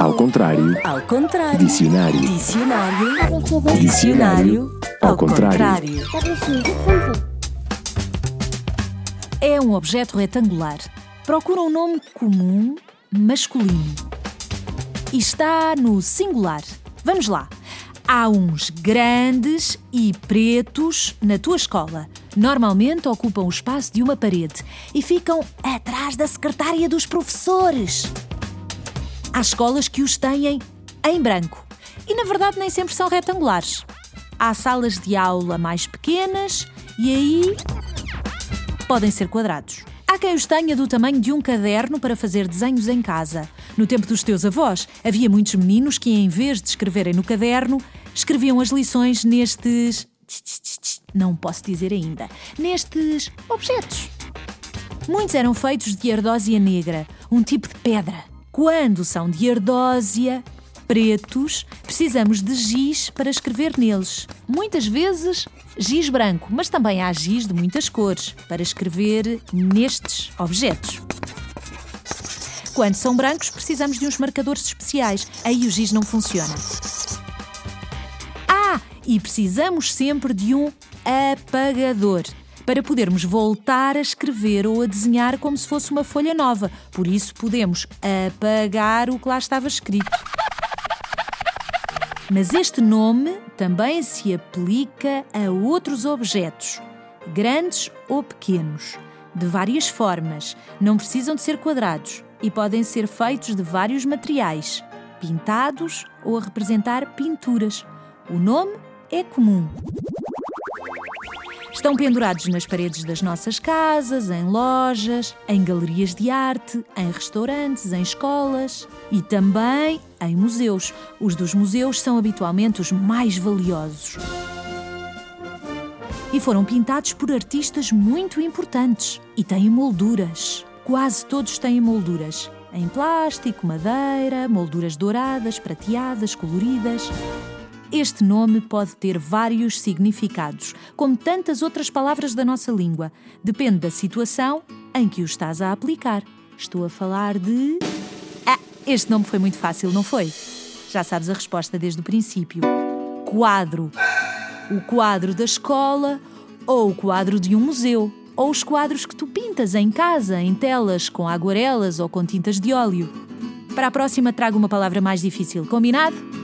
Ao contrário. Ao contrário. Dicionário. Dicionário. Dicionário. Ao contrário. É um objeto retangular. Procura um nome comum masculino. E está no singular. Vamos lá. Há uns grandes e pretos na tua escola. Normalmente ocupam o espaço de uma parede e ficam atrás da secretária dos professores. Há escolas que os têm em branco e, na verdade, nem sempre são retangulares. Há salas de aula mais pequenas e aí podem ser quadrados. Há quem os tenha do tamanho de um caderno para fazer desenhos em casa. No tempo dos teus avós, havia muitos meninos que, em vez de escreverem no caderno, escreviam as lições nestes. Não posso dizer ainda. Nestes objetos. Muitos eram feitos de ardósia negra, um tipo de pedra. Quando são de ardósia pretos, precisamos de giz para escrever neles. Muitas vezes giz branco, mas também há giz de muitas cores para escrever nestes objetos. Quando são brancos, precisamos de uns marcadores especiais. Aí o giz não funciona. Ah, e precisamos sempre de um apagador para podermos voltar a escrever ou a desenhar como se fosse uma folha nova. Por isso, podemos apagar o que lá estava escrito. Mas este nome também se aplica a outros objetos, grandes ou pequenos, de várias formas, não precisam de ser quadrados e podem ser feitos de vários materiais, pintados ou a representar pinturas. O nome é comum. Estão pendurados nas paredes das nossas casas, em lojas, em galerias de arte, em restaurantes, em escolas e também em museus. Os dos museus são habitualmente os mais valiosos. E foram pintados por artistas muito importantes e têm molduras. Quase todos têm molduras. Em plástico, madeira, molduras douradas, prateadas, coloridas. Este nome pode ter vários significados, como tantas outras palavras da nossa língua. Depende da situação em que o estás a aplicar. Estou a falar de. Ah, este nome foi muito fácil, não foi? Já sabes a resposta desde o princípio. Quadro. O quadro da escola ou o quadro de um museu. Ou os quadros que tu pintas em casa, em telas, com aguarelas ou com tintas de óleo. Para a próxima, trago uma palavra mais difícil, combinado?